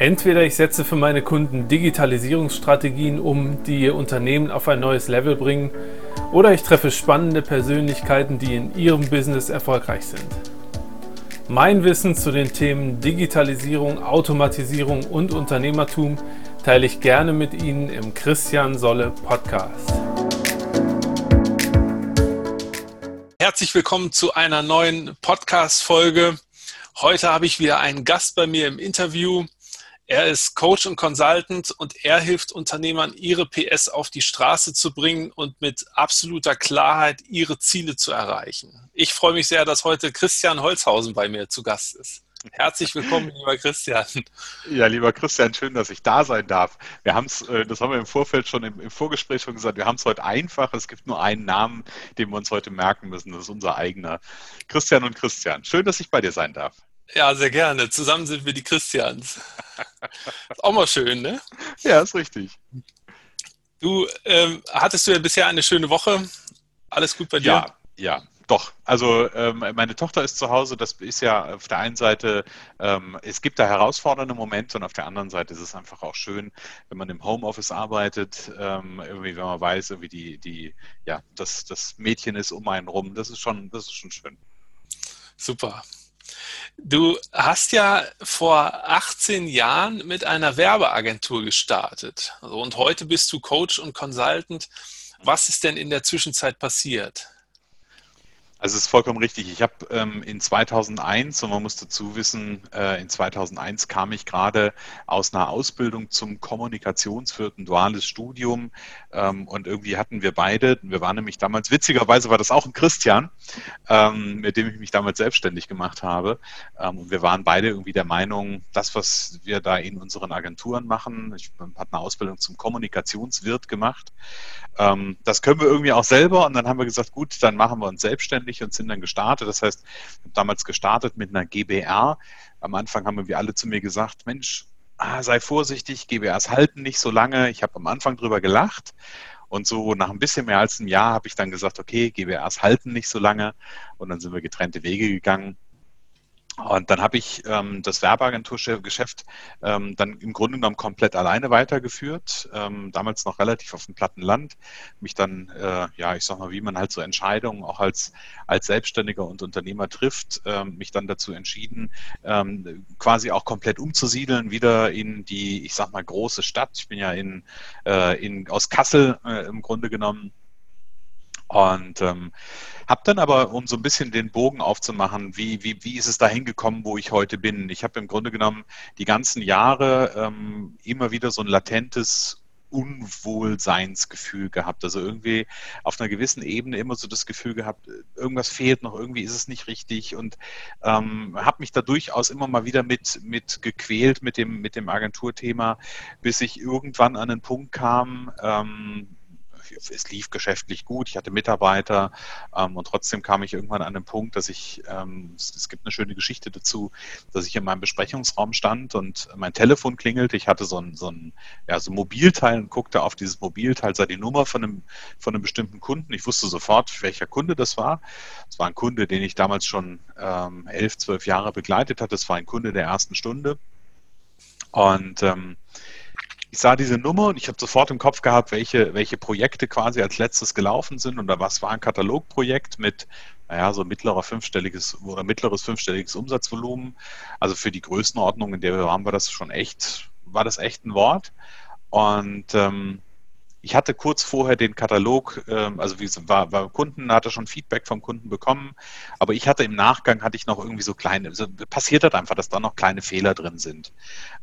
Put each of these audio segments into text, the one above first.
Entweder ich setze für meine Kunden Digitalisierungsstrategien um, die ihr Unternehmen auf ein neues Level bringen, oder ich treffe spannende Persönlichkeiten, die in ihrem Business erfolgreich sind. Mein Wissen zu den Themen Digitalisierung, Automatisierung und Unternehmertum teile ich gerne mit Ihnen im Christian Solle Podcast. Herzlich willkommen zu einer neuen Podcast-Folge. Heute habe ich wieder einen Gast bei mir im Interview. Er ist Coach und Consultant und er hilft Unternehmern, ihre PS auf die Straße zu bringen und mit absoluter Klarheit ihre Ziele zu erreichen. Ich freue mich sehr, dass heute Christian Holzhausen bei mir zu Gast ist. Herzlich willkommen, lieber Christian. Ja, lieber Christian, schön, dass ich da sein darf. Wir haben es, äh, das haben wir im Vorfeld schon im, im Vorgespräch schon gesagt, wir haben es heute einfach. Es gibt nur einen Namen, den wir uns heute merken müssen. Das ist unser eigener. Christian und Christian. Schön, dass ich bei dir sein darf. Ja, sehr gerne. Zusammen sind wir die Christians. Ist auch mal schön, ne? Ja, ist richtig. Du, ähm, hattest du ja bisher eine schöne Woche? Alles gut bei dir? Ja, ja. Doch, also ähm, meine Tochter ist zu Hause, das ist ja auf der einen Seite, ähm, es gibt da herausfordernde Momente und auf der anderen Seite ist es einfach auch schön, wenn man im Homeoffice arbeitet, ähm, irgendwie, wenn man weiß, irgendwie die, die, ja, das, das Mädchen ist um einen rum, das ist schon, das ist schon schön. Super. Du hast ja vor 18 Jahren mit einer Werbeagentur gestartet. und heute bist du Coach und Consultant. Was ist denn in der Zwischenzeit passiert? Also es ist vollkommen richtig. Ich habe ähm, in 2001, und man muss dazu wissen, äh, in 2001 kam ich gerade aus einer Ausbildung zum Kommunikationswirt, ein duales Studium. Ähm, und irgendwie hatten wir beide, wir waren nämlich damals, witzigerweise war das auch ein Christian, ähm, mit dem ich mich damals selbstständig gemacht habe. Ähm, und wir waren beide irgendwie der Meinung, das, was wir da in unseren Agenturen machen, ich habe eine Ausbildung zum Kommunikationswirt gemacht, ähm, das können wir irgendwie auch selber. Und dann haben wir gesagt, gut, dann machen wir uns selbstständig selbstständig und sind dann gestartet. Das heißt, ich habe damals gestartet mit einer GBR. Am Anfang haben wir alle zu mir gesagt, Mensch, ah, sei vorsichtig, GBRs halten nicht so lange. Ich habe am Anfang drüber gelacht. Und so nach ein bisschen mehr als einem Jahr habe ich dann gesagt, okay, GBRs halten nicht so lange. Und dann sind wir getrennte Wege gegangen. Und dann habe ich ähm, das Werbeagenturgeschäft ähm, dann im Grunde genommen komplett alleine weitergeführt, ähm, damals noch relativ auf dem platten Land, mich dann, äh, ja, ich sag mal, wie man halt so Entscheidungen auch als, als Selbstständiger und Unternehmer trifft, ähm, mich dann dazu entschieden, ähm, quasi auch komplett umzusiedeln, wieder in die, ich sag mal, große Stadt. Ich bin ja in, äh, in aus Kassel äh, im Grunde genommen und ähm, habe dann aber, um so ein bisschen den Bogen aufzumachen, wie, wie, wie ist es da hingekommen, wo ich heute bin? Ich habe im Grunde genommen die ganzen Jahre ähm, immer wieder so ein latentes Unwohlseinsgefühl gehabt. Also irgendwie auf einer gewissen Ebene immer so das Gefühl gehabt, irgendwas fehlt noch, irgendwie ist es nicht richtig und ähm, habe mich da durchaus immer mal wieder mit, mit gequält mit dem, mit dem Agenturthema, bis ich irgendwann an einen Punkt kam, ähm, es lief geschäftlich gut, ich hatte Mitarbeiter ähm, und trotzdem kam ich irgendwann an den Punkt, dass ich, ähm, es, es, gibt eine schöne Geschichte dazu, dass ich in meinem Besprechungsraum stand und mein Telefon klingelte. Ich hatte so ein, so ein, ja, so ein Mobilteil und guckte auf dieses Mobilteil, sah die Nummer von einem, von einem bestimmten Kunden. Ich wusste sofort, welcher Kunde das war. Es war ein Kunde, den ich damals schon ähm, elf, zwölf Jahre begleitet hatte. Es war ein Kunde der ersten Stunde. Und ähm, ich sah diese Nummer und ich habe sofort im Kopf gehabt, welche, welche Projekte quasi als letztes gelaufen sind. Und was war ein Katalogprojekt mit, naja, so mittlerer fünfstelliges oder mittleres fünfstelliges Umsatzvolumen. Also für die Größenordnung, in der wir waren, war das schon echt, war das echt ein Wort. Und ähm, ich hatte kurz vorher den Katalog, ähm, also wie war, war Kunden, hatte schon Feedback vom Kunden bekommen, aber ich hatte im Nachgang hatte ich noch irgendwie so kleine, so passiert hat einfach, dass da noch kleine Fehler drin sind.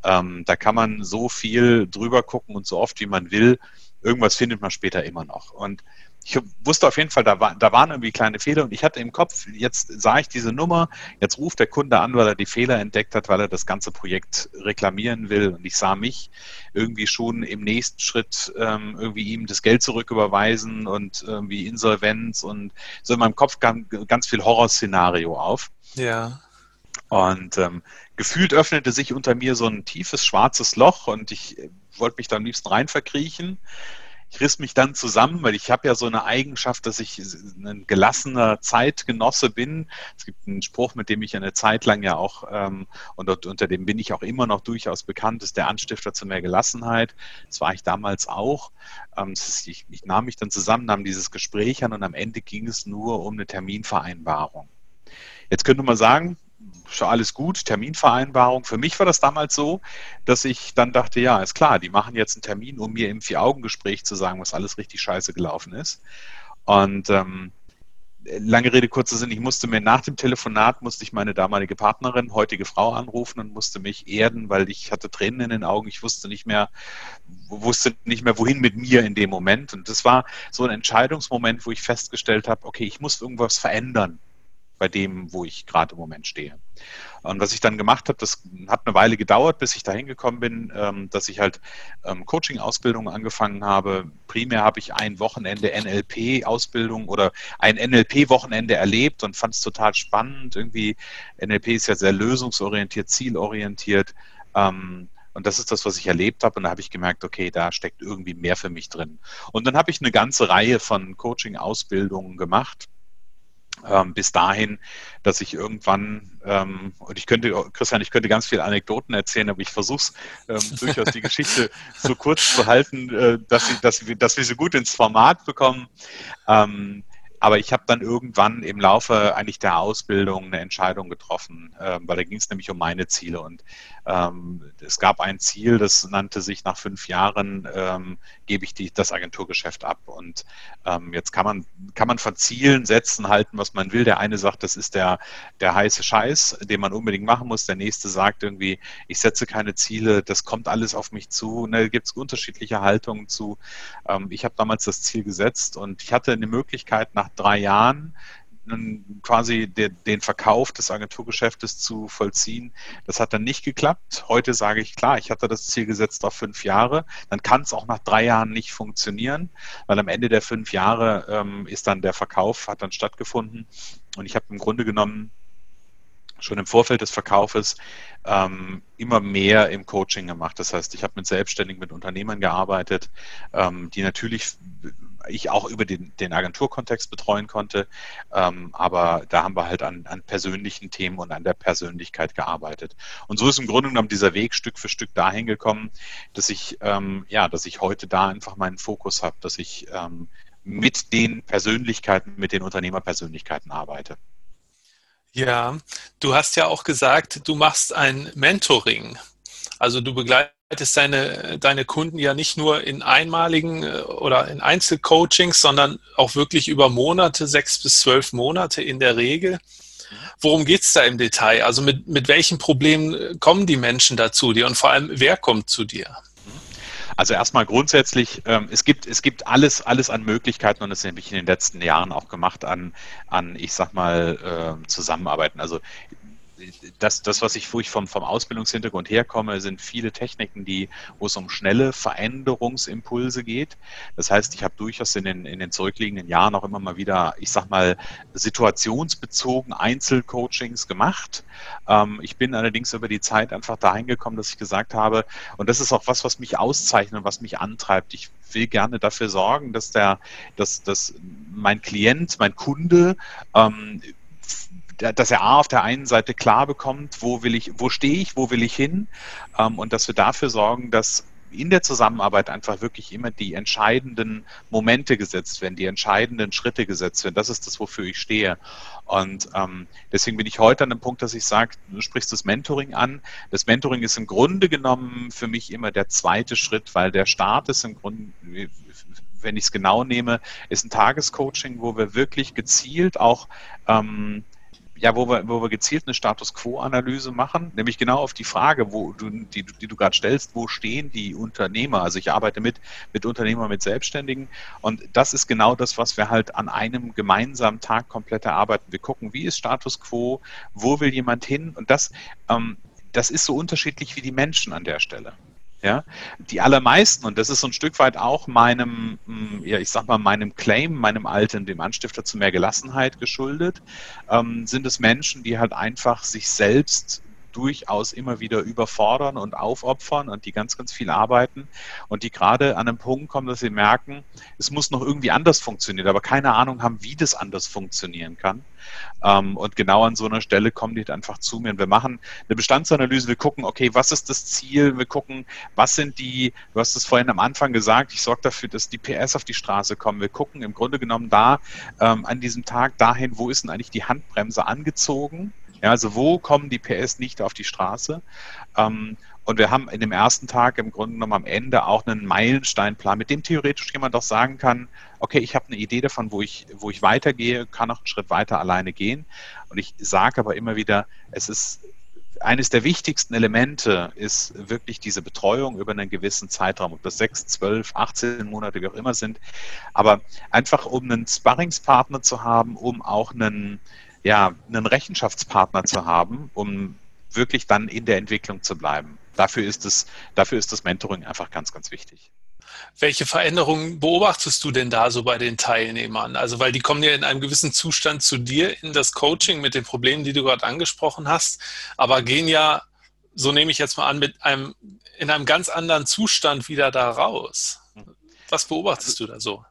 Ähm, da kann man so viel drüber gucken und so oft wie man will, irgendwas findet man später immer noch. Und ich wusste auf jeden Fall, da, war, da waren irgendwie kleine Fehler und ich hatte im Kopf, jetzt sah ich diese Nummer, jetzt ruft der Kunde an, weil er die Fehler entdeckt hat, weil er das ganze Projekt reklamieren will und ich sah mich irgendwie schon im nächsten Schritt ähm, irgendwie ihm das Geld zurücküberweisen und irgendwie Insolvenz und so in meinem Kopf kam ganz viel Horrorszenario auf. Ja. Und ähm, gefühlt öffnete sich unter mir so ein tiefes schwarzes Loch und ich wollte mich da am liebsten rein verkriechen ich riss mich dann zusammen, weil ich habe ja so eine Eigenschaft, dass ich ein gelassener Zeitgenosse bin. Es gibt einen Spruch, mit dem ich eine Zeit lang ja auch, ähm, und unter dem bin ich auch immer noch durchaus bekannt, ist der Anstifter zu mehr Gelassenheit. Das war ich damals auch. Ähm, ist, ich, ich nahm mich dann zusammen, nahm dieses Gespräch an und am Ende ging es nur um eine Terminvereinbarung. Jetzt könnte man sagen, schon alles gut, Terminvereinbarung. Für mich war das damals so, dass ich dann dachte, ja, ist klar, die machen jetzt einen Termin, um mir im Vier-Augen-Gespräch zu sagen, was alles richtig scheiße gelaufen ist. Und ähm, lange Rede, kurzer Sinn, ich musste mir nach dem Telefonat, musste ich meine damalige Partnerin, heutige Frau anrufen und musste mich erden, weil ich hatte Tränen in den Augen. Ich wusste nicht mehr, wusste nicht mehr, wohin mit mir in dem Moment. Und das war so ein Entscheidungsmoment, wo ich festgestellt habe, okay, ich muss irgendwas verändern bei dem, wo ich gerade im Moment stehe. Und was ich dann gemacht habe, das hat eine Weile gedauert, bis ich dahin gekommen bin, ähm, dass ich halt ähm, Coaching-Ausbildungen angefangen habe. Primär habe ich ein Wochenende NLP-Ausbildung oder ein NLP-Wochenende erlebt und fand es total spannend. Irgendwie, NLP ist ja sehr lösungsorientiert, zielorientiert. Ähm, und das ist das, was ich erlebt habe. Und da habe ich gemerkt, okay, da steckt irgendwie mehr für mich drin. Und dann habe ich eine ganze Reihe von Coaching-Ausbildungen gemacht ähm, bis dahin, dass ich irgendwann, ähm, und ich könnte, Christian, ich könnte ganz viele Anekdoten erzählen, aber ich versuche es ähm, durchaus die Geschichte so kurz zu halten, äh, dass, sie, dass, wir, dass wir sie gut ins Format bekommen. Ähm, aber ich habe dann irgendwann im Laufe eigentlich der Ausbildung eine Entscheidung getroffen, äh, weil da ging es nämlich um meine Ziele. Und ähm, es gab ein Ziel, das nannte sich nach fünf Jahren ähm, gebe ich die, das Agenturgeschäft ab. Und ähm, jetzt kann man, kann man von Zielen setzen, halten, was man will. Der eine sagt, das ist der, der heiße Scheiß, den man unbedingt machen muss. Der nächste sagt irgendwie, ich setze keine Ziele, das kommt alles auf mich zu. Und da gibt es unterschiedliche Haltungen zu. Ähm, ich habe damals das Ziel gesetzt und ich hatte eine Möglichkeit, nach drei Jahren quasi den, Verkauf des Agenturgeschäftes zu vollziehen. Das hat dann nicht geklappt. Heute sage ich, klar, ich hatte das Ziel gesetzt auf fünf Jahre. Dann kann es auch nach drei Jahren nicht funktionieren, weil am Ende der fünf Jahre ähm, ist dann der Verkauf, hat dann stattgefunden. Und ich habe im Grunde genommen schon im Vorfeld des Verkaufes ähm, immer mehr im Coaching gemacht. Das heißt, ich habe mit Selbstständigen, mit Unternehmern gearbeitet, ähm, die natürlich ich auch über den, den Agenturkontext betreuen konnte. Ähm, aber da haben wir halt an, an persönlichen Themen und an der Persönlichkeit gearbeitet. Und so ist im Grunde genommen dieser Weg Stück für Stück dahin gekommen, dass ich, ähm, ja, dass ich heute da einfach meinen Fokus habe, dass ich ähm, mit den Persönlichkeiten, mit den Unternehmerpersönlichkeiten arbeite. Ja, du hast ja auch gesagt, du machst ein Mentoring. Also du begleitest begleitest deine, deine Kunden ja nicht nur in einmaligen äh, oder in Einzelcoachings, sondern auch wirklich über Monate, sechs bis zwölf Monate in der Regel. Worum geht es da im Detail? Also mit, mit welchen Problemen äh, kommen die Menschen da zu dir und vor allem, wer kommt zu dir? Also erstmal grundsätzlich, ähm, es gibt, es gibt alles, alles an Möglichkeiten und das habe ich in den letzten Jahren auch gemacht an, an ich sag mal, äh, Zusammenarbeiten. Also das, das, was ich, wo ich vom, vom Ausbildungshintergrund herkomme, sind viele Techniken, die, wo es um schnelle Veränderungsimpulse geht. Das heißt, ich habe durchaus in den, in den zurückliegenden Jahren auch immer mal wieder, ich sag mal, situationsbezogen Einzelcoachings gemacht. Ähm, ich bin allerdings über die Zeit einfach dahin gekommen, dass ich gesagt habe, und das ist auch was, was mich auszeichnet und was mich antreibt. Ich will gerne dafür sorgen, dass der, dass, dass mein Klient, mein Kunde ähm, dass er A auf der einen Seite klar bekommt, wo will ich, wo stehe ich, wo will ich hin, ähm, und dass wir dafür sorgen, dass in der Zusammenarbeit einfach wirklich immer die entscheidenden Momente gesetzt werden, die entscheidenden Schritte gesetzt werden. Das ist das, wofür ich stehe. Und ähm, deswegen bin ich heute an dem Punkt, dass ich sage, du sprichst das Mentoring an. Das Mentoring ist im Grunde genommen für mich immer der zweite Schritt, weil der Start ist im Grunde, wenn ich es genau nehme, ist ein Tagescoaching, wo wir wirklich gezielt auch ähm, ja, wo wir, wo wir gezielt eine Status Quo-Analyse machen, nämlich genau auf die Frage, wo du, die, die du gerade stellst, wo stehen die Unternehmer? Also ich arbeite mit, mit Unternehmern, mit Selbstständigen und das ist genau das, was wir halt an einem gemeinsamen Tag komplett erarbeiten. Wir gucken, wie ist Status Quo, wo will jemand hin und das, ähm, das ist so unterschiedlich wie die Menschen an der Stelle. Ja, die allermeisten, und das ist so ein Stück weit auch meinem, hm, ja, ich sag mal, meinem Claim, meinem Alten, dem Anstifter zu mehr Gelassenheit geschuldet, ähm, sind es Menschen, die halt einfach sich selbst durchaus immer wieder überfordern und aufopfern und die ganz, ganz viel arbeiten und die gerade an einem Punkt kommen, dass sie merken, es muss noch irgendwie anders funktionieren, aber keine Ahnung haben, wie das anders funktionieren kann. Ähm, und genau an so einer Stelle kommen die einfach zu mir und wir machen eine Bestandsanalyse, wir gucken, okay, was ist das Ziel, wir gucken, was sind die, du hast es vorhin am Anfang gesagt, ich sorge dafür, dass die PS auf die Straße kommen. Wir gucken im Grunde genommen da ähm, an diesem Tag dahin, wo ist denn eigentlich die Handbremse angezogen? Ja, also wo kommen die PS nicht auf die Straße? Ähm, und wir haben in dem ersten Tag im Grunde genommen am Ende auch einen Meilensteinplan, mit dem theoretisch jemand auch sagen kann, okay, ich habe eine Idee davon, wo ich, wo ich weitergehe, kann auch einen Schritt weiter alleine gehen. Und ich sage aber immer wieder, es ist eines der wichtigsten Elemente ist wirklich diese Betreuung über einen gewissen Zeitraum, ob das sechs, zwölf, 18 Monate, wie auch immer sind. Aber einfach um einen Sparringspartner zu haben, um auch einen, ja, einen Rechenschaftspartner zu haben, um wirklich dann in der Entwicklung zu bleiben. Dafür ist es, dafür ist das Mentoring einfach ganz, ganz wichtig. Welche Veränderungen beobachtest du denn da so bei den Teilnehmern? Also, weil die kommen ja in einem gewissen Zustand zu dir in das Coaching mit den Problemen, die du gerade angesprochen hast, aber gehen ja, so nehme ich jetzt mal an, mit einem, in einem ganz anderen Zustand wieder da raus. Was beobachtest du da so?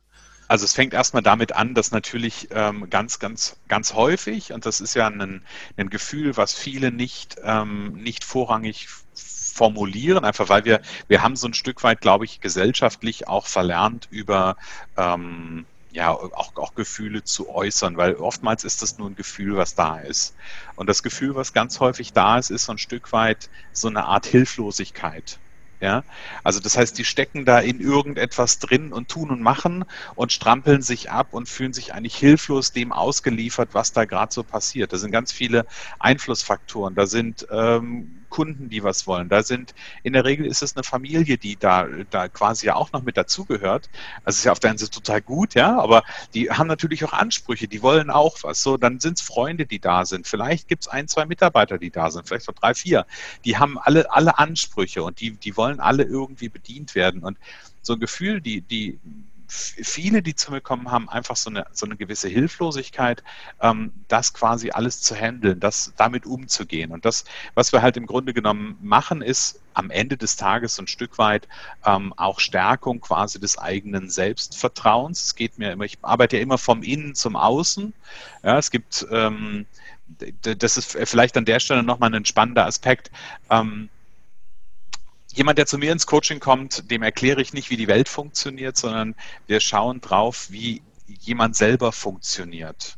Also es fängt erstmal damit an, dass natürlich ähm, ganz, ganz, ganz häufig, und das ist ja ein, ein Gefühl, was viele nicht, ähm, nicht vorrangig formulieren, einfach weil wir, wir haben so ein Stück weit, glaube ich, gesellschaftlich auch verlernt über ähm, ja, auch, auch Gefühle zu äußern, weil oftmals ist das nur ein Gefühl, was da ist. Und das Gefühl, was ganz häufig da ist, ist so ein Stück weit so eine Art Hilflosigkeit. Ja, also das heißt, die stecken da in irgendetwas drin und tun und machen und strampeln sich ab und fühlen sich eigentlich hilflos dem ausgeliefert, was da gerade so passiert. Da sind ganz viele Einflussfaktoren. Da sind ähm, Kunden, die was wollen. Da sind, in der Regel ist es eine Familie, die da, da quasi ja auch noch mit dazugehört. Also ist ja auf der einen Seite total gut, ja, aber die haben natürlich auch Ansprüche, die wollen auch was. So, dann sind es Freunde, die da sind. Vielleicht gibt es ein, zwei Mitarbeiter, die da sind, vielleicht auch drei, vier. Die haben alle, alle Ansprüche und die, die wollen alle irgendwie bedient werden. Und so ein Gefühl, die, die, viele, die zu mir kommen, haben einfach so eine, so eine gewisse Hilflosigkeit, ähm, das quasi alles zu handeln, das damit umzugehen. Und das, was wir halt im Grunde genommen machen, ist am Ende des Tages ein Stück weit ähm, auch Stärkung quasi des eigenen Selbstvertrauens. Es geht mir immer, ich arbeite ja immer vom Innen zum Außen. Ja, es gibt, ähm, das ist vielleicht an der Stelle nochmal ein spannender Aspekt. Ähm, jemand, der zu mir ins Coaching kommt, dem erkläre ich nicht, wie die Welt funktioniert, sondern wir schauen drauf, wie jemand selber funktioniert.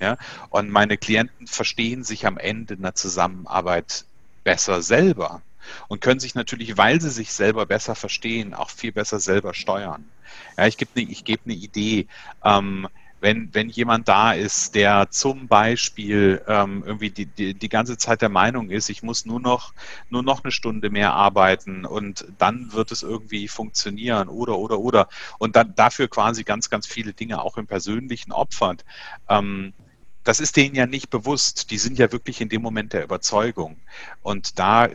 Ja? Und meine Klienten verstehen sich am Ende in der Zusammenarbeit besser selber und können sich natürlich, weil sie sich selber besser verstehen, auch viel besser selber steuern. Ja, ich gebe eine, gebe eine Idee. Ähm, wenn, wenn jemand da ist, der zum Beispiel ähm, irgendwie die, die, die ganze Zeit der Meinung ist, ich muss nur noch, nur noch eine Stunde mehr arbeiten und dann wird es irgendwie funktionieren oder, oder, oder. Und dann dafür quasi ganz, ganz viele Dinge auch im Persönlichen opfert. Ähm, das ist denen ja nicht bewusst. Die sind ja wirklich in dem Moment der Überzeugung. Und da,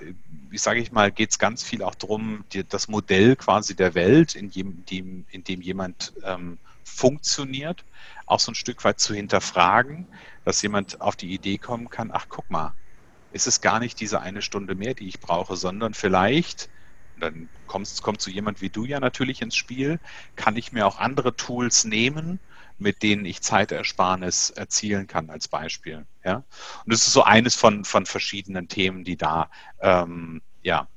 wie sage ich mal, geht es ganz viel auch darum, das Modell quasi der Welt, in, dem, in dem jemand ähm, funktioniert, auch so ein Stück weit zu hinterfragen, dass jemand auf die Idee kommen kann, ach guck mal, ist es gar nicht diese eine Stunde mehr, die ich brauche, sondern vielleicht, dann kommt, kommt so jemand wie du ja natürlich ins Spiel, kann ich mir auch andere Tools nehmen, mit denen ich Zeitersparnis erzielen kann als Beispiel. Ja? Und das ist so eines von, von verschiedenen Themen, die da ähm, ja,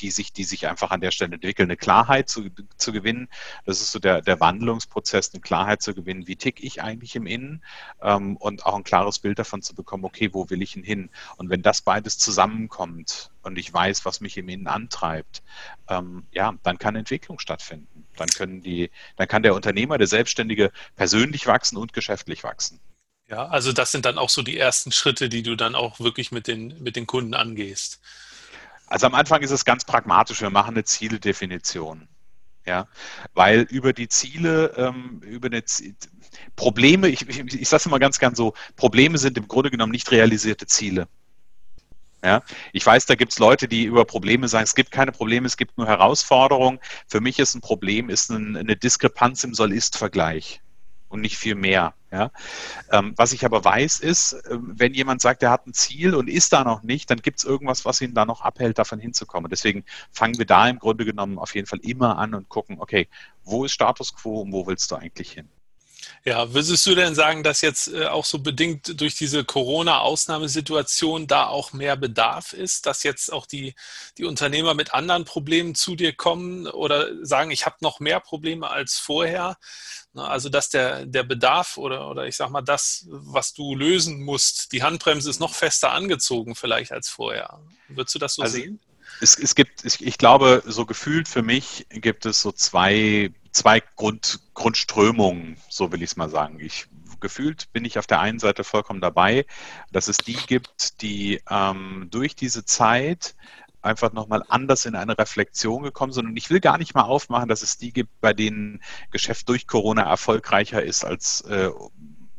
die sich, die sich einfach an der Stelle entwickeln, eine Klarheit zu, zu gewinnen. Das ist so der, der Wandlungsprozess, eine Klarheit zu gewinnen, wie tick ich eigentlich im Innen ähm, und auch ein klares Bild davon zu bekommen, okay, wo will ich denn hin? Und wenn das beides zusammenkommt und ich weiß, was mich im Innen antreibt, ähm, ja, dann kann Entwicklung stattfinden. Dann können die, dann kann der Unternehmer, der Selbstständige persönlich wachsen und geschäftlich wachsen. Ja, also das sind dann auch so die ersten Schritte, die du dann auch wirklich mit den, mit den Kunden angehst. Also am Anfang ist es ganz pragmatisch, wir machen eine Zieldefinition. Ja, weil über die Ziele, ähm, über eine Z Probleme, ich, ich, ich sage es immer ganz gern so, Probleme sind im Grunde genommen nicht realisierte Ziele. Ja, ich weiß, da gibt es Leute, die über Probleme sagen, es gibt keine Probleme, es gibt nur Herausforderungen. Für mich ist ein Problem ist ein, eine Diskrepanz im Soll-Ist-Vergleich. Und nicht viel mehr. Ja? Ähm, was ich aber weiß, ist, äh, wenn jemand sagt, er hat ein Ziel und ist da noch nicht, dann gibt es irgendwas, was ihn da noch abhält, davon hinzukommen. Deswegen fangen wir da im Grunde genommen auf jeden Fall immer an und gucken, okay, wo ist Status quo und wo willst du eigentlich hin? Ja, würdest du denn sagen, dass jetzt äh, auch so bedingt durch diese Corona-Ausnahmesituation da auch mehr Bedarf ist, dass jetzt auch die, die Unternehmer mit anderen Problemen zu dir kommen oder sagen, ich habe noch mehr Probleme als vorher? Also dass der, der Bedarf oder, oder ich sag mal, das, was du lösen musst, die Handbremse ist noch fester angezogen vielleicht als vorher. Würdest du das so also, sehen? Es, es gibt, ich glaube, so gefühlt für mich gibt es so zwei zwei Grund, Grundströmungen, so will ich es mal sagen. Ich gefühlt bin ich auf der einen Seite vollkommen dabei, dass es die gibt, die ähm, durch diese Zeit einfach nochmal anders in eine Reflexion gekommen sind. Und ich will gar nicht mal aufmachen, dass es die gibt, bei denen Geschäft durch Corona erfolgreicher ist als äh,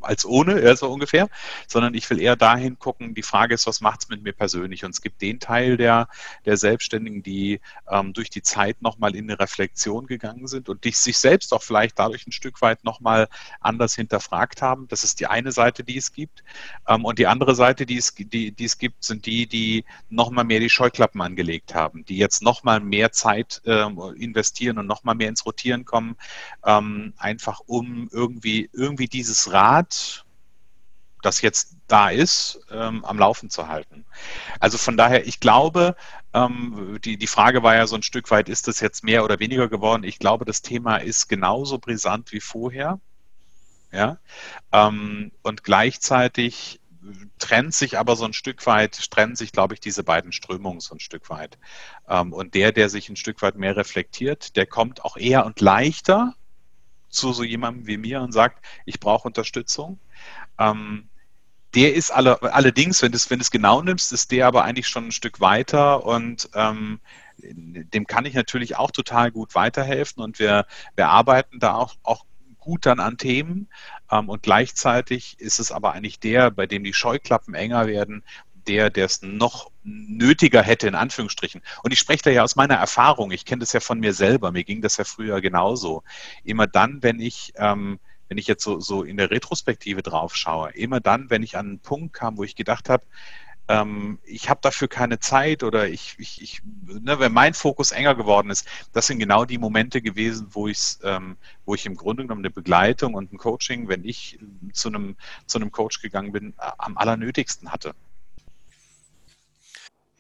als ohne, ja, so ungefähr, sondern ich will eher dahin gucken, die Frage ist, was macht es mit mir persönlich? Und es gibt den Teil der, der Selbstständigen, die ähm, durch die Zeit nochmal in eine Reflexion gegangen sind und die sich selbst auch vielleicht dadurch ein Stück weit nochmal anders hinterfragt haben. Das ist die eine Seite, die es gibt. Ähm, und die andere Seite, die es, die, die es gibt, sind die, die nochmal mehr die Scheuklappen angelegt haben, die jetzt nochmal mehr Zeit ähm, investieren und nochmal mehr ins Rotieren kommen, ähm, einfach um irgendwie, irgendwie dieses Rad das jetzt da ist, ähm, am Laufen zu halten. Also von daher, ich glaube, ähm, die, die Frage war ja so ein Stück weit, ist das jetzt mehr oder weniger geworden? Ich glaube, das Thema ist genauso brisant wie vorher. Ja? Ähm, und gleichzeitig trennt sich aber so ein Stück weit, trennen sich, glaube ich, diese beiden Strömungen so ein Stück weit. Ähm, und der, der sich ein Stück weit mehr reflektiert, der kommt auch eher und leichter zu so jemandem wie mir und sagt, ich brauche Unterstützung. Ähm, der ist alle, allerdings, wenn du es wenn genau nimmst, ist der aber eigentlich schon ein Stück weiter und ähm, dem kann ich natürlich auch total gut weiterhelfen und wir, wir arbeiten da auch, auch gut dann an Themen ähm, und gleichzeitig ist es aber eigentlich der, bei dem die Scheuklappen enger werden, der, der es noch nötiger hätte, in Anführungsstrichen. Und ich spreche da ja aus meiner Erfahrung. Ich kenne das ja von mir selber. Mir ging das ja früher genauso. Immer dann, wenn ich, ähm, wenn ich jetzt so, so in der Retrospektive drauf schaue, immer dann, wenn ich an einen Punkt kam, wo ich gedacht habe, ähm, ich habe dafür keine Zeit oder ich, ich, ich ne, wenn mein Fokus enger geworden ist, das sind genau die Momente gewesen, wo, ich's, ähm, wo ich im Grunde genommen eine Begleitung und ein Coaching, wenn ich zu einem, zu einem Coach gegangen bin, am allernötigsten hatte.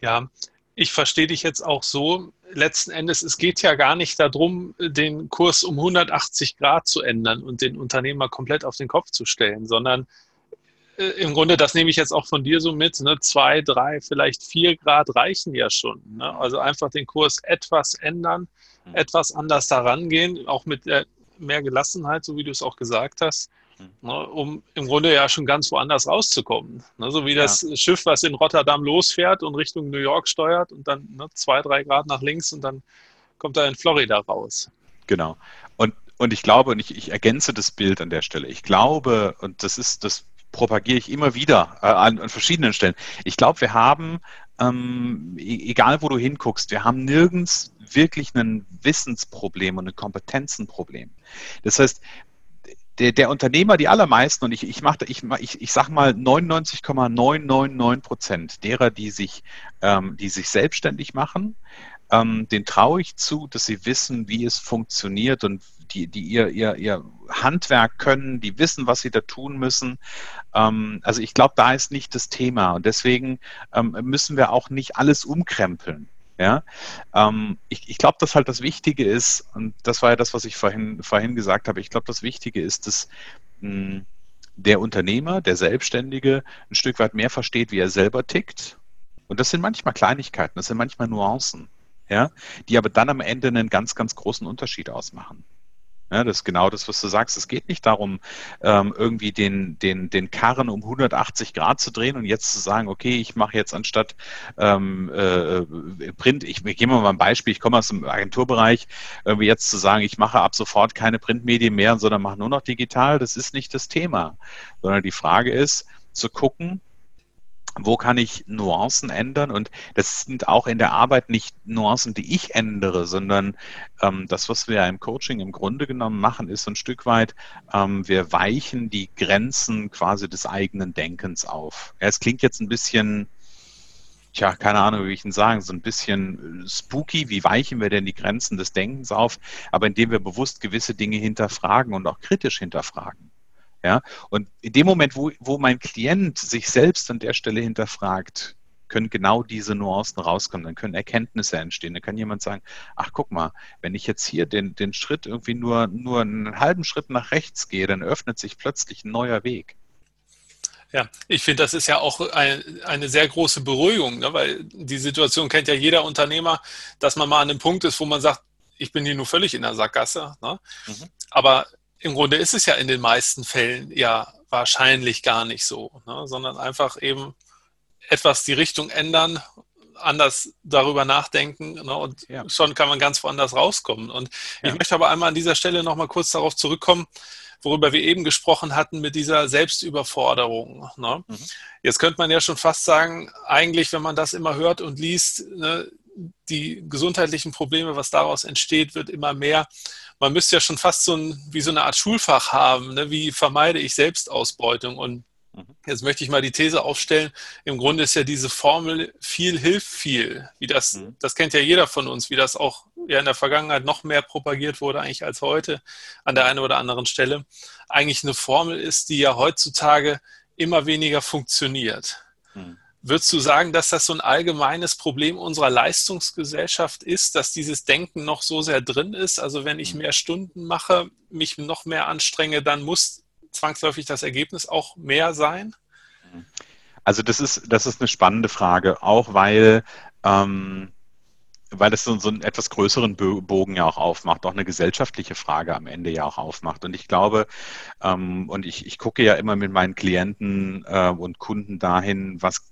Ja, ich verstehe dich jetzt auch so. Letzten Endes, es geht ja gar nicht darum, den Kurs um 180 Grad zu ändern und den Unternehmer komplett auf den Kopf zu stellen, sondern äh, im Grunde, das nehme ich jetzt auch von dir so mit, ne, zwei, drei, vielleicht vier Grad reichen ja schon. Ne? Also einfach den Kurs etwas ändern, mhm. etwas anders daran gehen, auch mit mehr Gelassenheit, so wie du es auch gesagt hast ne, um im Grunde ja schon ganz woanders rauszukommen. Ne, so wie das ja. Schiff, was in Rotterdam losfährt und Richtung New York steuert und dann ne, zwei, drei Grad nach links und dann kommt er in Florida raus. Genau. Und, und ich glaube, und ich, ich ergänze das Bild an der Stelle, ich glaube, und das ist, das propagiere ich immer wieder äh, an, an, verschiedenen Stellen. Ich glaube, wir haben, ähm, e-, egal wo du hinguckst, wir haben nirgends wirklich ein Wissensproblem und ein Kompetenzenproblem. Das heißt, der, der Unternehmer, die allermeisten, und ich, ich ich, ich, ich sage mal 99,999 Prozent derer, die sich, ähm, die sich selbstständig machen, ähm, den traue ich zu, dass sie wissen, wie es funktioniert und die, die ihr, ihr, ihr Handwerk können, die wissen, was sie da tun müssen. Ähm, also ich glaube, da ist nicht das Thema und deswegen ähm, müssen wir auch nicht alles umkrempeln. Ja, ähm, ich, ich glaube, dass halt das Wichtige ist, und das war ja das, was ich vorhin, vorhin gesagt habe, ich glaube, das Wichtige ist, dass mh, hm, der Unternehmer, der Selbstständige ein Stück weit mehr versteht, wie er selber tickt. Und das sind manchmal Kleinigkeiten, das sind manchmal Nuancen, ja, die aber dann am Ende einen ganz, ganz großen Unterschied ausmachen. Ja, das ist genau das, was du sagst. Es geht nicht darum, ähm, irgendwie den, den, den Karren um 180 Grad zu drehen und jetzt zu sagen, okay, ich mache jetzt anstatt ähm, äh, Print, ich, ich gebe mal ein Beispiel, ich komme aus dem Agenturbereich, irgendwie jetzt zu sagen, ich mache ab sofort keine Printmedien mehr, sondern mache nur noch digital, das ist nicht das Thema, sondern die Frage ist, zu gucken, wo kann ich Nuancen ändern? Und das sind auch in der Arbeit nicht Nuancen, die ich ändere, sondern ähm, das, was wir im Coaching im Grunde genommen machen, ist ein Stück weit, ähm, wir weichen die Grenzen quasi des eigenen Denkens auf. Ja, es klingt jetzt ein bisschen, tja, keine Ahnung, wie ich ihn sagen, so ein bisschen spooky, wie weichen wir denn die Grenzen des Denkens auf, aber indem wir bewusst gewisse Dinge hinterfragen und auch kritisch hinterfragen. Ja, und in dem Moment, wo, wo mein Klient sich selbst an der Stelle hinterfragt, können genau diese Nuancen rauskommen, dann können Erkenntnisse entstehen. Dann kann jemand sagen, ach guck mal, wenn ich jetzt hier den, den Schritt irgendwie nur, nur einen halben Schritt nach rechts gehe, dann öffnet sich plötzlich ein neuer Weg. Ja, ich finde, das ist ja auch ein, eine sehr große Beruhigung, ne? weil die Situation kennt ja jeder Unternehmer, dass man mal an einem Punkt ist, wo man sagt, ich bin hier nur völlig in der Sackgasse. Ne? Mhm. Aber im Grunde ist es ja in den meisten Fällen ja wahrscheinlich gar nicht so, ne? sondern einfach eben etwas die Richtung ändern, anders darüber nachdenken ne? und ja. schon kann man ganz woanders rauskommen. Und ja. ich möchte aber einmal an dieser Stelle nochmal kurz darauf zurückkommen, worüber wir eben gesprochen hatten mit dieser Selbstüberforderung. Ne? Mhm. Jetzt könnte man ja schon fast sagen, eigentlich, wenn man das immer hört und liest, ne, die gesundheitlichen Probleme, was daraus entsteht, wird immer mehr man müsste ja schon fast so ein, wie so eine Art Schulfach haben, ne? wie vermeide ich Selbstausbeutung. Und mhm. jetzt möchte ich mal die These aufstellen, im Grunde ist ja diese Formel viel hilft viel, wie das, mhm. das kennt ja jeder von uns, wie das auch ja in der Vergangenheit noch mehr propagiert wurde eigentlich als heute an der einen oder anderen Stelle, eigentlich eine Formel ist, die ja heutzutage immer weniger funktioniert. Mhm. Würdest du sagen, dass das so ein allgemeines Problem unserer Leistungsgesellschaft ist, dass dieses Denken noch so sehr drin ist? Also wenn ich mhm. mehr Stunden mache, mich noch mehr anstrenge, dann muss zwangsläufig das Ergebnis auch mehr sein? Also das ist, das ist eine spannende Frage, auch weil, ähm, weil es so, so einen etwas größeren Bogen ja auch aufmacht, auch eine gesellschaftliche Frage am Ende ja auch aufmacht. Und ich glaube, ähm, und ich, ich gucke ja immer mit meinen Klienten äh, und Kunden dahin, was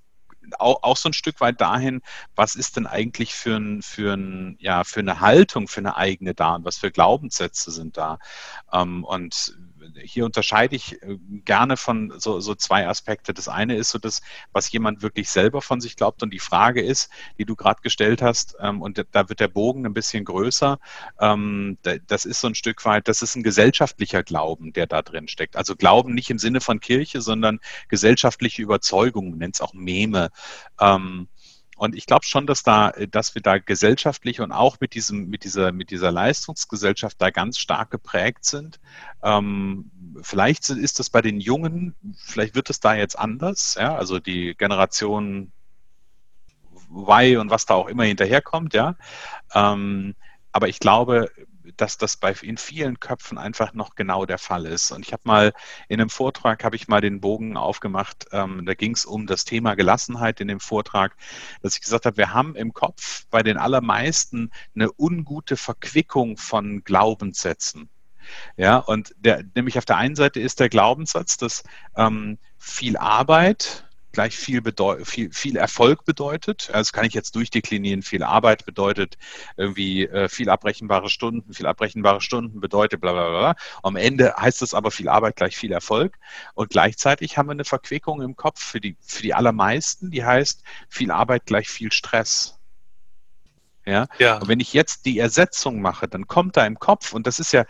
auch, auch so ein Stück weit dahin, was ist denn eigentlich für, ein, für, ein, ja, für eine Haltung, für eine eigene da und was für Glaubenssätze sind da. Ähm, und hier unterscheide ich äh, gerne von so, so zwei Aspekte. Das eine ist so das, was jemand wirklich selber von sich glaubt. Und die Frage ist, die du gerade gestellt hast, ähm, und da wird der Bogen ein bisschen größer. Ähm, das ist so ein Stück weit, das ist ein gesellschaftlicher Glauben, der da drin steckt. Also Glauben nicht im Sinne von Kirche, sondern gesellschaftliche Überzeugung, nennt es auch Meme. Ähm, und ich glaube schon, dass da, dass wir da gesellschaftlich und auch mit diesem, mit dieser, mit dieser Leistungsgesellschaft da ganz stark geprägt sind. Ähm, vielleicht ist das bei den Jungen, vielleicht wird es da jetzt anders, ja, also die Generation Y und was da auch immer hinterherkommt, ja. Ähm, aber ich glaube, dass das bei in vielen Köpfen einfach noch genau der Fall ist. Und ich habe mal in einem Vortrag habe ich mal den Bogen aufgemacht. Ähm, da ging es um das Thema Gelassenheit in dem Vortrag, dass ich gesagt habe, wir haben im Kopf bei den allermeisten eine ungute Verquickung von Glaubenssätzen. Ja, und der, nämlich auf der einen Seite ist der Glaubenssatz, dass ähm, viel Arbeit gleich viel, viel, viel Erfolg bedeutet. Also das kann ich jetzt durchdeklinieren. Viel Arbeit bedeutet irgendwie äh, viel abbrechenbare Stunden. Viel abbrechenbare Stunden bedeutet bla bla bla. Am Ende heißt es aber viel Arbeit gleich viel Erfolg. Und gleichzeitig haben wir eine Verquickung im Kopf für die, für die allermeisten, die heißt viel Arbeit gleich viel Stress. Ja? ja. Und wenn ich jetzt die Ersetzung mache, dann kommt da im Kopf, und das ist ja,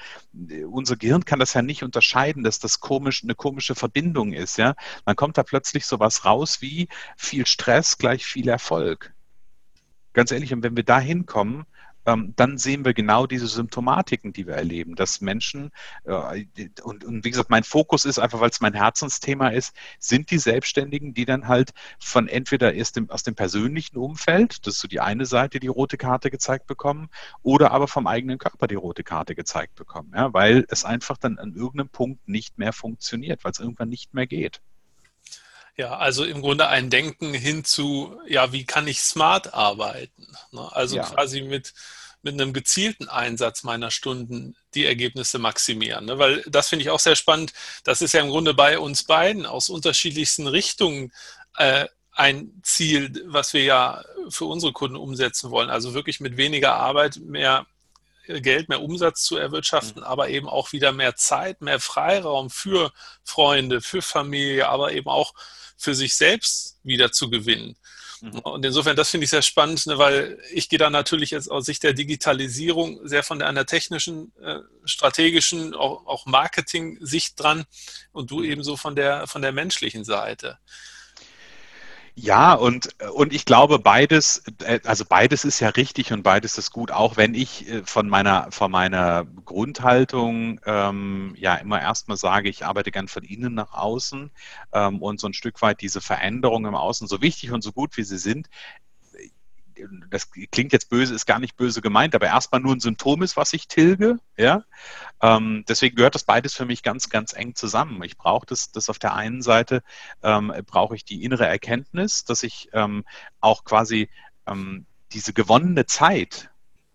unser Gehirn kann das ja nicht unterscheiden, dass das komisch, eine komische Verbindung ist, ja. Dann kommt da plötzlich sowas raus wie viel Stress gleich viel Erfolg. Ganz ehrlich, und wenn wir da hinkommen, ähm, dann sehen wir genau diese Symptomatiken, die wir erleben, dass Menschen, äh, und, und wie gesagt, mein Fokus ist einfach, weil es mein Herzensthema ist, sind die Selbstständigen, die dann halt von entweder erst dem, aus dem persönlichen Umfeld, das ist so die eine Seite, die rote Karte gezeigt bekommen, oder aber vom eigenen Körper die rote Karte gezeigt bekommen, ja, weil es einfach dann an irgendeinem Punkt nicht mehr funktioniert, weil es irgendwann nicht mehr geht. Ja, also im Grunde ein Denken hin zu, ja, wie kann ich smart arbeiten? Ne? Also ja. quasi mit, mit einem gezielten Einsatz meiner Stunden die Ergebnisse maximieren. Ne? Weil das finde ich auch sehr spannend. Das ist ja im Grunde bei uns beiden aus unterschiedlichsten Richtungen äh, ein Ziel, was wir ja für unsere Kunden umsetzen wollen. Also wirklich mit weniger Arbeit mehr Geld, mehr Umsatz zu erwirtschaften, mhm. aber eben auch wieder mehr Zeit, mehr Freiraum für Freunde, für Familie, aber eben auch für sich selbst wieder zu gewinnen. Mhm. Und insofern, das finde ich sehr spannend, ne, weil ich gehe da natürlich jetzt aus Sicht der Digitalisierung sehr von einer technischen, äh, strategischen, auch, auch Marketing-Sicht dran und du ebenso von der, von der menschlichen Seite. Ja, und, und ich glaube, beides, äh, also beides ist ja richtig und beides ist gut, auch wenn ich äh, von meiner, von meiner Grundhaltung ähm, ja immer erstmal sage, ich arbeite gern von innen nach außen ähm, und so ein Stück weit diese Veränderungen im Außen, so wichtig und so gut wie sie sind, das klingt jetzt böse, ist gar nicht böse gemeint, aber erstmal nur ein Symptom ist, was ich tilge. Ja? Ähm, deswegen gehört das beides für mich ganz, ganz eng zusammen. Ich brauche das, das auf der einen Seite, ähm, brauche ich die innere Erkenntnis, dass ich ähm, auch quasi ähm, diese gewonnene Zeit,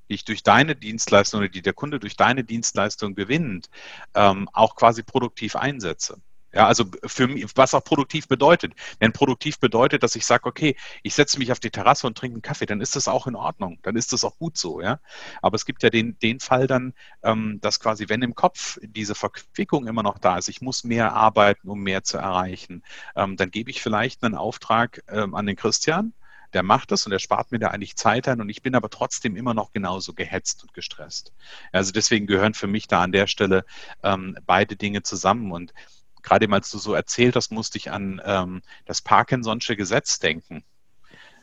die ich durch deine Dienstleistung oder die der Kunde durch deine Dienstleistung gewinnt, ähm, auch quasi produktiv einsetze. Ja, also für mich, was auch produktiv bedeutet. Wenn produktiv bedeutet, dass ich sage, okay, ich setze mich auf die Terrasse und trinke einen Kaffee, dann ist das auch in Ordnung. Dann ist das auch gut so, ja. Aber es gibt ja den, den Fall dann, ähm, dass quasi, wenn im Kopf diese Verquickung immer noch da ist, ich muss mehr arbeiten, um mehr zu erreichen, ähm, dann gebe ich vielleicht einen Auftrag ähm, an den Christian, der macht das und er spart mir da eigentlich Zeit ein und ich bin aber trotzdem immer noch genauso gehetzt und gestresst. Also deswegen gehören für mich da an der Stelle ähm, beide Dinge zusammen und gerade mal du so erzählt hast, musste ich an ähm, das Parkinson'sche Gesetz denken.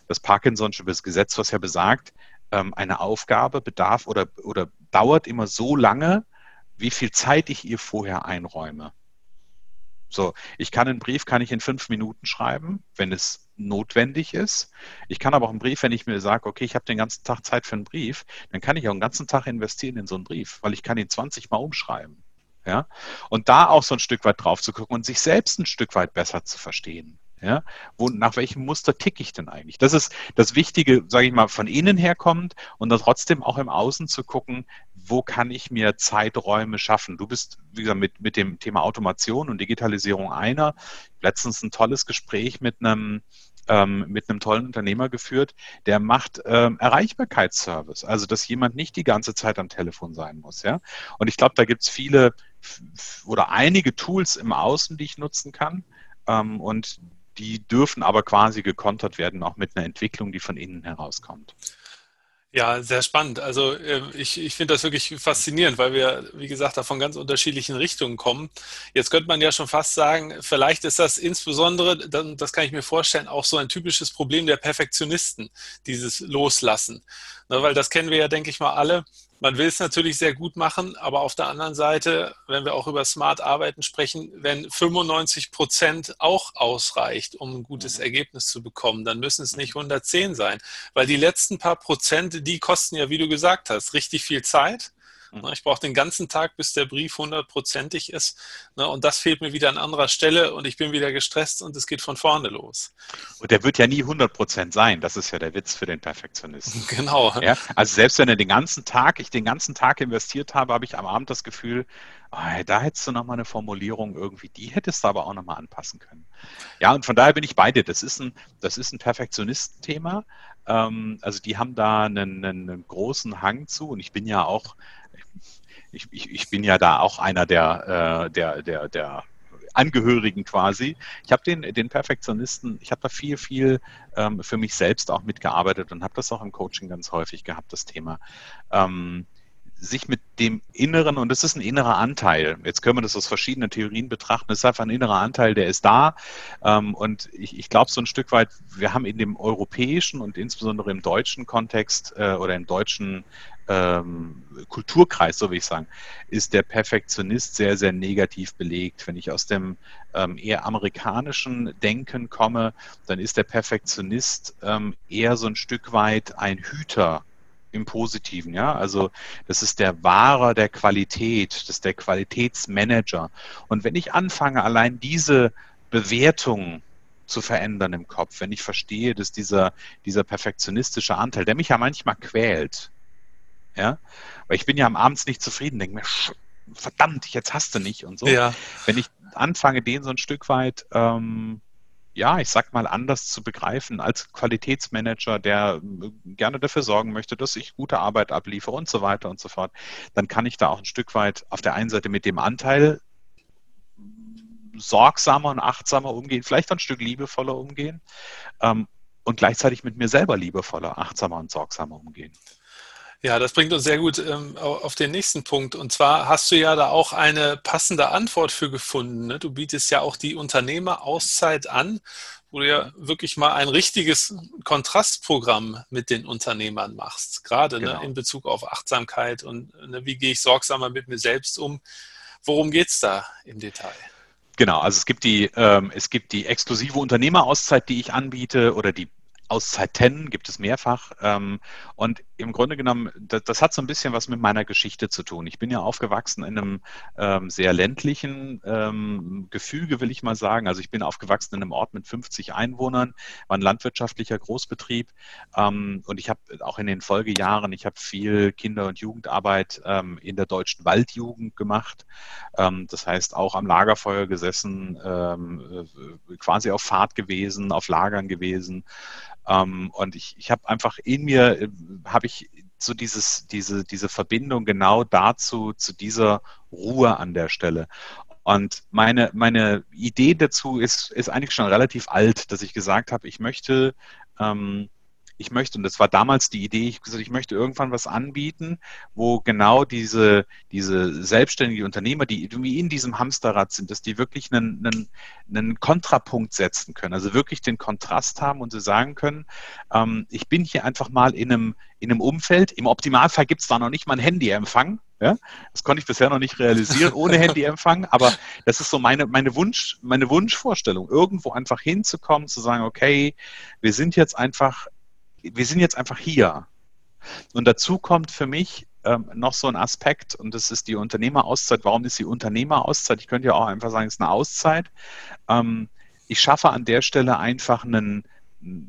Das Parkinson'sche Gesetz, was ja besagt, ähm, eine Aufgabe bedarf oder, oder dauert immer so lange, wie viel Zeit ich ihr vorher einräume. So, ich kann einen Brief, kann ich in fünf Minuten schreiben, wenn es notwendig ist. Ich kann aber auch einen Brief, wenn ich mir sage, okay, ich habe den ganzen Tag Zeit für einen Brief, dann kann ich auch einen ganzen Tag investieren in so einen Brief, weil ich kann ihn 20 Mal umschreiben. Ja? Und da auch so ein Stück weit drauf zu gucken und sich selbst ein Stück weit besser zu verstehen. Ja, wo, nach welchem Muster ticke ich denn eigentlich? Das ist das Wichtige, sage ich mal, von innen herkommt und dann trotzdem auch im Außen zu gucken, wo kann ich mir Zeiträume schaffen? Du bist, wie gesagt, mit, mit dem Thema Automation und Digitalisierung einer. Letztens ein tolles Gespräch mit einem ähm, mit einem tollen Unternehmer geführt, der macht ähm, Erreichbarkeitsservice, also dass jemand nicht die ganze Zeit am Telefon sein muss. Ja? Und ich glaube, da gibt es viele oder einige Tools im Außen, die ich nutzen kann. Ähm, und die dürfen aber quasi gekontert werden, auch mit einer Entwicklung, die von innen herauskommt. Ja, sehr spannend. Also äh, ich, ich finde das wirklich faszinierend, weil wir, wie gesagt, da von ganz unterschiedlichen Richtungen kommen. Jetzt könnte man ja schon fast sagen, vielleicht ist das insbesondere, das kann ich mir vorstellen, auch so ein typisches Problem der Perfektionisten, dieses Loslassen. Ne, weil das kennen wir ja, denke ich mal, alle. Man will es natürlich sehr gut machen, aber auf der anderen Seite, wenn wir auch über Smart Arbeiten sprechen, wenn 95 Prozent auch ausreicht, um ein gutes mhm. Ergebnis zu bekommen, dann müssen es nicht 110 sein, weil die letzten paar Prozent, die kosten ja, wie du gesagt hast, richtig viel Zeit ich brauche den ganzen Tag, bis der Brief hundertprozentig ist. Ne, und das fehlt mir wieder an anderer Stelle und ich bin wieder gestresst und es geht von vorne los. Und der wird ja nie 100% sein. Das ist ja der Witz für den Perfektionisten. Genau. Ja? Also selbst wenn er den ganzen Tag, ich den ganzen Tag investiert habe, habe ich am Abend das Gefühl, oh, da hättest du nochmal eine Formulierung irgendwie, die hättest du aber auch nochmal anpassen können. Ja, und von daher bin ich bei dir. Das ist ein, das ist ein Perfektionistenthema. Ähm, also die haben da einen, einen großen Hang zu und ich bin ja auch ich, ich, ich bin ja da auch einer der, äh, der, der, der Angehörigen quasi. Ich habe den, den Perfektionisten, ich habe da viel, viel ähm, für mich selbst auch mitgearbeitet und habe das auch im Coaching ganz häufig gehabt, das Thema. Ähm, sich mit dem Inneren, und das ist ein innerer Anteil, jetzt können wir das aus verschiedenen Theorien betrachten, das ist einfach ein innerer Anteil, der ist da. Ähm, und ich, ich glaube so ein Stück weit, wir haben in dem europäischen und insbesondere im deutschen Kontext äh, oder im deutschen ähm, Kulturkreis, so will ich sagen, ist der Perfektionist sehr, sehr negativ belegt. Wenn ich aus dem ähm, eher amerikanischen Denken komme, dann ist der Perfektionist ähm, eher so ein Stück weit ein Hüter im Positiven, ja. Also das ist der Wahrer der Qualität, das ist der Qualitätsmanager. Und wenn ich anfange, allein diese Bewertung zu verändern im Kopf, wenn ich verstehe, dass dieser, dieser perfektionistische Anteil, der mich ja manchmal quält, ja, weil ich bin ja am Abends nicht zufrieden, denke mir, verdammt, jetzt hast du nicht und so. Ja. Wenn ich anfange, den so ein Stück weit ähm, ja, ich sag mal, anders zu begreifen als Qualitätsmanager, der äh, gerne dafür sorgen möchte, dass ich gute Arbeit abliefere und so weiter und so fort, dann kann ich da auch ein Stück weit auf der einen Seite mit dem Anteil sorgsamer und achtsamer umgehen, vielleicht ein Stück liebevoller umgehen ähm, und gleichzeitig mit mir selber liebevoller, achtsamer und sorgsamer umgehen. Ja, das bringt uns sehr gut ähm, auf den nächsten Punkt. Und zwar hast du ja da auch eine passende Antwort für gefunden. Ne? Du bietest ja auch die Unternehmerauszeit an, wo du ja wirklich mal ein richtiges Kontrastprogramm mit den Unternehmern machst. Gerade ne, genau. ne, in Bezug auf Achtsamkeit und ne, wie gehe ich sorgsamer mit mir selbst um. Worum geht es da im Detail? Genau, also es gibt die, ähm, es gibt die exklusive Unternehmerauszeit, die ich anbiete oder die Auszeiten gibt es mehrfach. Ähm, und im Grunde genommen, das, das, hat so ein bisschen was mit meiner Geschichte zu tun. Ich bin ja aufgewachsen in einem ähm, sehr ländlichen ähm, Gefüge, will ich mal sagen. Also ich bin aufgewachsen in einem Ort mit 50 Einwohnern, war ein landwirtschaftlicher Großbetrieb. Ähm, und ich habe auch in den Folgejahren, ich habe viel Kinder- und Jugendarbeit ähm, in der deutschen Waldjugend gemacht. Ähm, das heißt auch am Lagerfeuer gesessen, äh, quasi auf Fahrt gewesen, auf Lagern gewesen. Ähm, und ich, ich habe einfach in mir, äh, habe ich so dieses, diese, diese Verbindung genau dazu, zu dieser Ruhe an der Stelle. Und meine, meine Idee dazu ist, ist eigentlich schon relativ alt, dass ich gesagt habe, ich möchte ähm, ich möchte, und das war damals die Idee, ich gesagt, ich möchte irgendwann was anbieten, wo genau diese, diese selbstständigen Unternehmer, die irgendwie in diesem Hamsterrad sind, dass die wirklich einen, einen, einen Kontrapunkt setzen können, also wirklich den Kontrast haben und sie sagen können, ähm, ich bin hier einfach mal in einem, in einem Umfeld, im Optimalfall gibt es da noch nicht mal ein Handyempfang, ja, das konnte ich bisher noch nicht realisieren ohne Handyempfang, aber das ist so meine, meine, Wunsch, meine Wunschvorstellung, irgendwo einfach hinzukommen, zu sagen, okay, wir sind jetzt einfach wir sind jetzt einfach hier. Und dazu kommt für mich ähm, noch so ein Aspekt, und das ist die Unternehmerauszeit. Warum ist die Unternehmerauszeit? Ich könnte ja auch einfach sagen, es ist eine Auszeit. Ähm, ich schaffe an der Stelle einfach einen,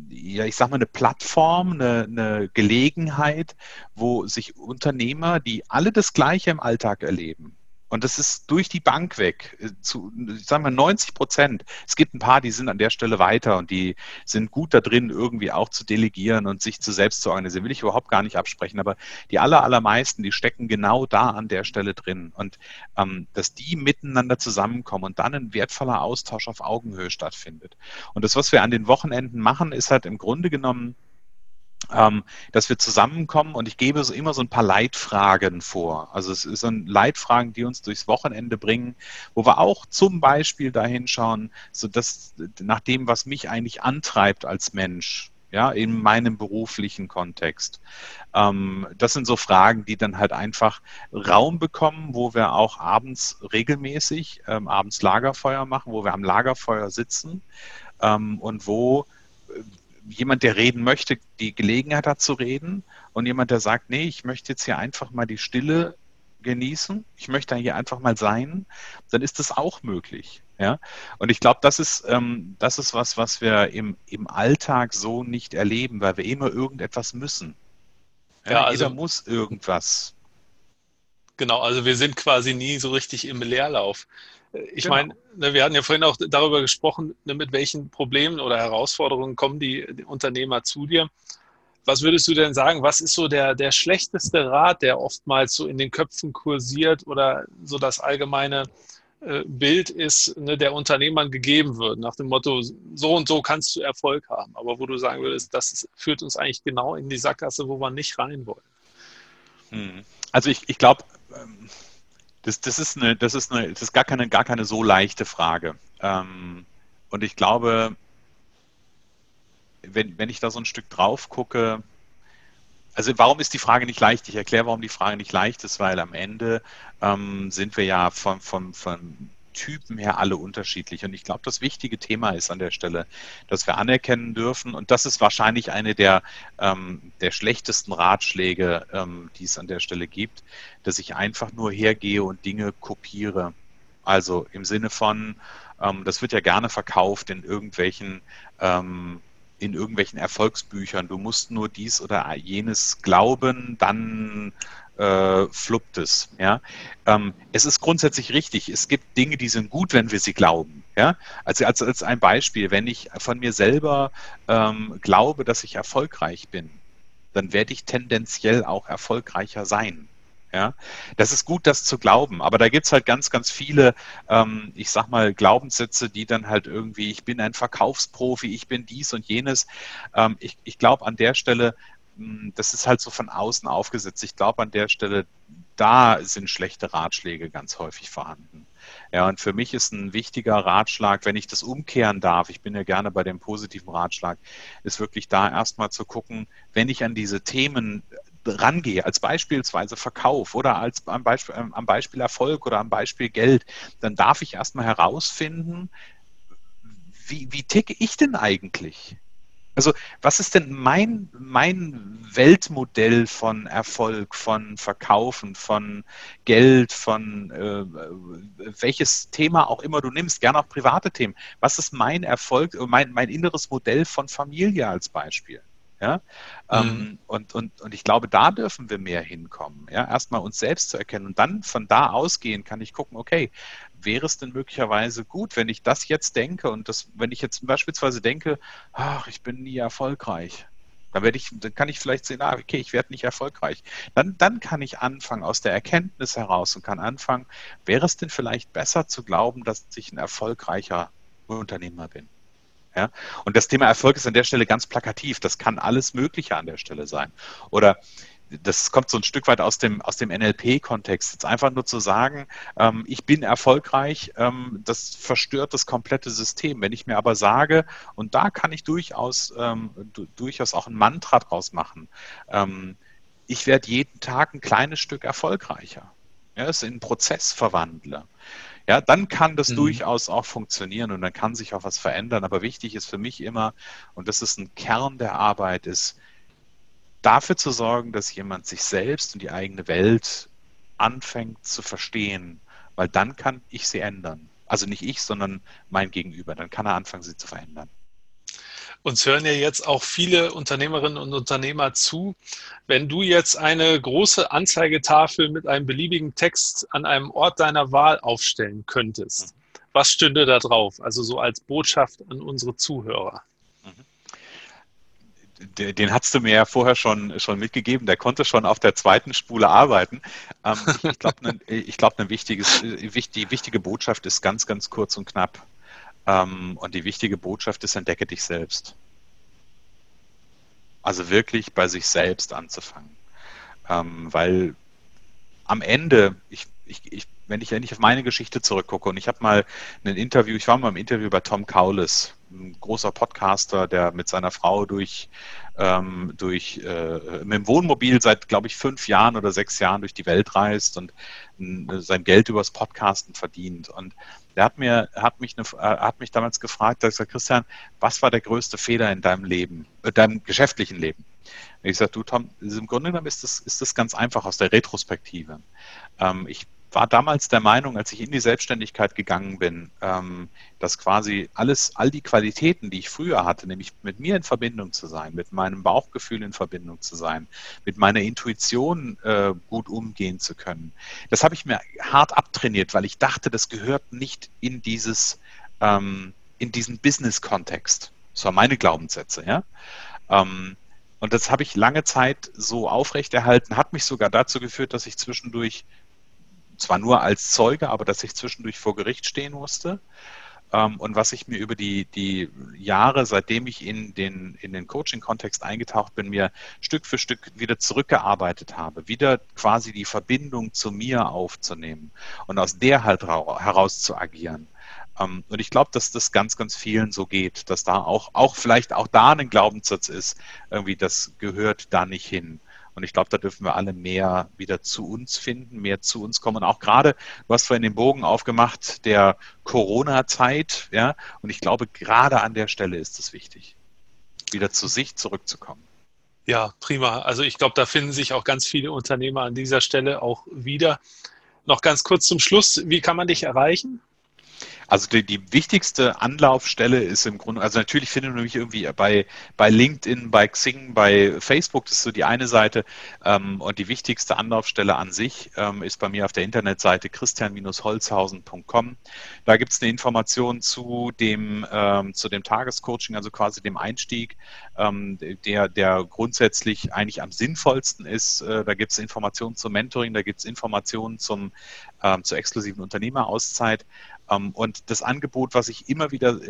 ja, ich sag mal, eine Plattform, eine, eine Gelegenheit, wo sich Unternehmer, die alle das Gleiche im Alltag erleben, und das ist durch die Bank weg, äh, zu, sagen wir 90 Prozent. Es gibt ein paar, die sind an der Stelle weiter und die sind gut da drin, irgendwie auch zu delegieren und sich zu selbst zu organisieren. Will ich überhaupt gar nicht absprechen, aber die aller, allermeisten, die stecken genau da an der Stelle drin. Und ähm, dass die miteinander zusammenkommen und dann ein wertvoller Austausch auf Augenhöhe stattfindet. Und das, was wir an den Wochenenden machen, ist halt im Grunde genommen, ähm, dass wir zusammenkommen und ich gebe so immer so ein paar Leitfragen vor. Also es sind Leitfragen, die uns durchs Wochenende bringen, wo wir auch zum Beispiel dahin schauen, so dass nach dem, was mich eigentlich antreibt als Mensch, ja, in meinem beruflichen Kontext. Ähm, das sind so Fragen, die dann halt einfach Raum bekommen, wo wir auch abends regelmäßig ähm, abends Lagerfeuer machen, wo wir am Lagerfeuer sitzen ähm, und wo jemand, der reden möchte, die Gelegenheit hat zu reden und jemand, der sagt, nee, ich möchte jetzt hier einfach mal die Stille genießen, ich möchte hier einfach mal sein, dann ist das auch möglich. Ja? Und ich glaube, das ist, ähm, das ist was, was wir im, im Alltag so nicht erleben, weil wir immer irgendetwas müssen. Ja, ja also, Jeder muss irgendwas. Genau, also wir sind quasi nie so richtig im Leerlauf. Ich genau. meine, ne, wir hatten ja vorhin auch darüber gesprochen, ne, mit welchen Problemen oder Herausforderungen kommen die, die, Unternehmer zu dir. Was würdest du denn sagen, was ist so der, der schlechteste Rat, der oftmals so in den Köpfen kursiert oder so das allgemeine äh, Bild ist, ne, der Unternehmern gegeben wird, nach dem Motto, so und so kannst du Erfolg haben, aber wo du sagen würdest, das führt uns eigentlich genau in die Sackgasse, wo wir nicht rein wollen. Hm. Also ich, ich glaube, ähm das, das, ist eine, das ist eine, das ist gar keine, gar keine so leichte Frage. Ähm, und ich glaube, wenn, wenn ich da so ein Stück drauf gucke, also warum ist die Frage nicht leicht? Ich erkläre, warum die Frage nicht leicht ist, weil am Ende ähm, sind wir ja von, von, von Typen her alle unterschiedlich. Und ich glaube, das wichtige Thema ist an der Stelle, dass wir anerkennen dürfen, und das ist wahrscheinlich eine der, ähm, der schlechtesten Ratschläge, ähm, die es an der Stelle gibt, dass ich einfach nur hergehe und Dinge kopiere. Also im Sinne von, ähm, das wird ja gerne verkauft in irgendwelchen ähm, in irgendwelchen Erfolgsbüchern. Du musst nur dies oder jenes glauben, dann äh, fluppt es. Ja? Ähm, es ist grundsätzlich richtig. Es gibt Dinge, die sind gut, wenn wir sie glauben. Ja? Also als, als ein Beispiel, wenn ich von mir selber ähm, glaube, dass ich erfolgreich bin, dann werde ich tendenziell auch erfolgreicher sein. Ja, das ist gut, das zu glauben, aber da gibt es halt ganz, ganz viele, ähm, ich sag mal, Glaubenssätze, die dann halt irgendwie, ich bin ein Verkaufsprofi, ich bin dies und jenes. Ähm, ich ich glaube an der Stelle, hm, das ist halt so von außen aufgesetzt. Ich glaube an der Stelle, da sind schlechte Ratschläge ganz häufig vorhanden. Ja, und für mich ist ein wichtiger Ratschlag, wenn ich das umkehren darf, ich bin ja gerne bei dem positiven Ratschlag, ist wirklich da erstmal zu gucken, wenn ich an diese Themen rangehe, als beispielsweise Verkauf oder als am Beispiel, ähm, am Beispiel Erfolg oder am Beispiel Geld, dann darf ich erstmal herausfinden, wie, wie ticke ich denn eigentlich? Also was ist denn mein, mein Weltmodell von Erfolg, von Verkaufen, von Geld, von äh, welches Thema auch immer du nimmst, gerne auch private Themen. Was ist mein Erfolg, mein, mein inneres Modell von Familie als Beispiel? Ja? Ähm, mhm. Und, und, und ich glaube, da dürfen wir mehr hinkommen. Ja? Erstmal uns selbst zu erkennen und dann von da ausgehen kann ich gucken, okay, wäre es denn möglicherweise gut, wenn ich das jetzt denke und das, wenn ich jetzt beispielsweise denke, ach, ich bin nie erfolgreich, dann werde ich, dann kann ich vielleicht sehen, ah, okay, ich werde nicht erfolgreich. Dann, dann kann ich anfangen aus der Erkenntnis heraus und kann anfangen, wäre es denn vielleicht besser zu glauben, dass ich ein erfolgreicher Unternehmer bin? Ja? Und das Thema Erfolg ist an der Stelle ganz plakativ. Das kann alles Mögliche an der Stelle sein. Oder das kommt so ein Stück weit aus dem, aus dem NLP-Kontext. Jetzt einfach nur zu sagen, ähm, ich bin erfolgreich, ähm, das verstört das komplette System. Wenn ich mir aber sage, und da kann ich durchaus, ähm, durchaus auch ein Mantra draus machen, ähm, ich werde jeden Tag ein kleines Stück erfolgreicher. Ja, es in einen Prozess verwandle ja, dann kann das mhm. durchaus auch funktionieren und dann kann sich auch was verändern. Aber wichtig ist für mich immer, und das ist ein Kern der Arbeit, ist dafür zu sorgen, dass jemand sich selbst und die eigene Welt anfängt zu verstehen, weil dann kann ich sie ändern. Also nicht ich, sondern mein Gegenüber. Dann kann er anfangen, sie zu verändern. Uns hören ja jetzt auch viele Unternehmerinnen und Unternehmer zu. Wenn du jetzt eine große Anzeigetafel mit einem beliebigen Text an einem Ort deiner Wahl aufstellen könntest, was stünde da drauf? Also so als Botschaft an unsere Zuhörer. Den, den hast du mir ja vorher schon, schon mitgegeben. Der konnte schon auf der zweiten Spule arbeiten. Ähm, ich glaube, ne, glaub, wichtige, die wichtige Botschaft ist ganz, ganz kurz und knapp. Ähm, und die wichtige Botschaft ist, entdecke dich selbst. Also wirklich bei sich selbst anzufangen. Ähm, weil am Ende, ich, ich, ich, wenn, ich, ich auf meine Geschichte zurückgucke und ich habe mal ein Interview, ich war mal im Interview bei Tom Kaulis, ein großer Podcaster, der mit seiner Frau durch, ähm, durch äh, mit dem Wohnmobil seit, glaube ich, fünf Jahren oder sechs Jahren durch die Welt reist und äh, sein Geld übers Podcasten verdient. Und der hat mir, hat mich, eine, äh, hat mich damals gefragt, er sagt, Christian, was war der größte Fehler in deinem Leben, äh, deinem geschäftlichen Leben? Und ich sage, du Tom, im Grunde genommen ist das, ist das ganz einfach aus der Retrospektive. Ähm, ich war damals der Meinung, als ich in die Selbstständigkeit gegangen bin, ähm, dass quasi alles, all die Qualitäten, die ich früher hatte, nämlich mit mir in Verbindung zu sein, mit meinem Bauchgefühl in Verbindung zu sein, mit meiner Intuition äh, gut umgehen zu können, das habe ich mir hart abtrainiert, weil ich dachte, das gehört nicht in dieses, ähm, in diesen Business-Kontext. Das waren meine Glaubenssätze, ja. Ähm, und das habe ich lange Zeit so aufrechterhalten, hat mich sogar dazu geführt, dass ich zwischendurch zwar nur als Zeuge, aber dass ich zwischendurch vor Gericht stehen musste. Ähm, und was ich mir über die, die Jahre, seitdem ich in den, in den Coaching-Kontext eingetaucht bin, mir Stück für Stück wieder zurückgearbeitet habe, wieder quasi die Verbindung zu mir aufzunehmen und aus der halt heraus zu agieren. Ähm, und ich glaube, dass das ganz, ganz vielen so geht, dass da auch, auch vielleicht auch da ein Glaubenssatz ist, irgendwie das gehört da nicht hin. Und ich glaube, da dürfen wir alle mehr wieder zu uns finden, mehr zu uns kommen. Und auch gerade, du hast vorhin den Bogen aufgemacht der Corona-Zeit, ja. Und ich glaube, gerade an der Stelle ist es wichtig, wieder zu sich zurückzukommen. Ja, prima. Also ich glaube, da finden sich auch ganz viele Unternehmer an dieser Stelle auch wieder. Noch ganz kurz zum Schluss, wie kann man dich erreichen? Also die, die, wichtigste Anlaufstelle ist im Grunde, also natürlich findet man mich irgendwie bei, bei LinkedIn, bei Xing, bei Facebook, das ist so die eine Seite. Ähm, und die wichtigste Anlaufstelle an sich ähm, ist bei mir auf der Internetseite christian-holzhausen.com. Da gibt es eine Information zu dem, ähm, zu dem Tagescoaching, also quasi dem Einstieg, ähm, der, der grundsätzlich eigentlich am sinnvollsten ist. Äh, da gibt es Informationen zum Mentoring, da gibt es Informationen zum, ähm, zur exklusiven Unternehmerauszeit. Ähm, und das Angebot, was ich immer wieder,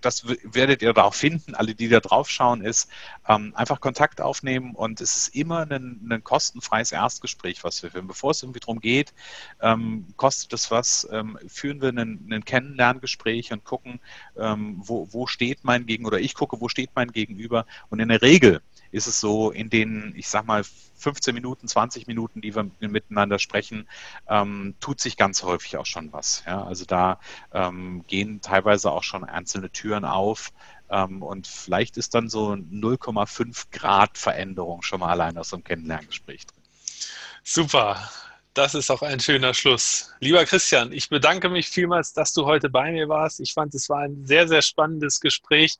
das werdet ihr da auch finden, alle, die da drauf schauen, ist ähm, einfach Kontakt aufnehmen und es ist immer ein, ein kostenfreies Erstgespräch, was wir führen. Bevor es irgendwie darum geht, ähm, kostet es was, führen wir ein, ein Kennenlerngespräch und gucken, wo, wo steht mein Gegenüber oder ich gucke, wo steht mein Gegenüber und in der Regel ist es so, in den, ich sag mal, 15 Minuten, 20 Minuten, die wir miteinander sprechen, ähm, tut sich ganz häufig auch schon was. Ja? Also da ähm, gehen teilweise auch schon einzelne Türen auf. Ähm, und vielleicht ist dann so 0,5 Grad Veränderung schon mal allein aus so einem Kennenlerngespräch drin. Super. Das ist auch ein schöner Schluss. Lieber Christian, ich bedanke mich vielmals, dass du heute bei mir warst. Ich fand, es war ein sehr, sehr spannendes Gespräch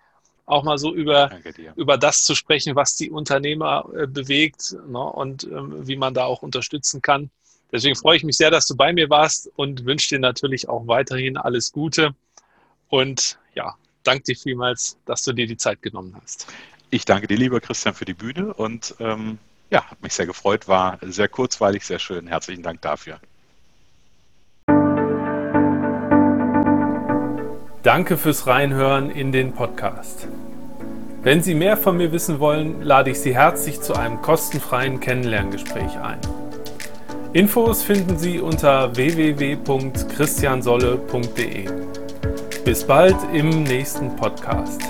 auch mal so über, über das zu sprechen, was die Unternehmer äh, bewegt ne, und ähm, wie man da auch unterstützen kann. Deswegen freue ich mich sehr, dass du bei mir warst und wünsche dir natürlich auch weiterhin alles Gute. Und ja, danke dir vielmals, dass du dir die Zeit genommen hast. Ich danke dir, lieber Christian, für die Bühne und ähm, ja, hat mich sehr gefreut, war sehr kurzweilig, sehr schön. Herzlichen Dank dafür. Danke fürs Reinhören in den Podcast. Wenn Sie mehr von mir wissen wollen, lade ich Sie herzlich zu einem kostenfreien Kennenlerngespräch ein. Infos finden Sie unter www.christiansolle.de. Bis bald im nächsten Podcast.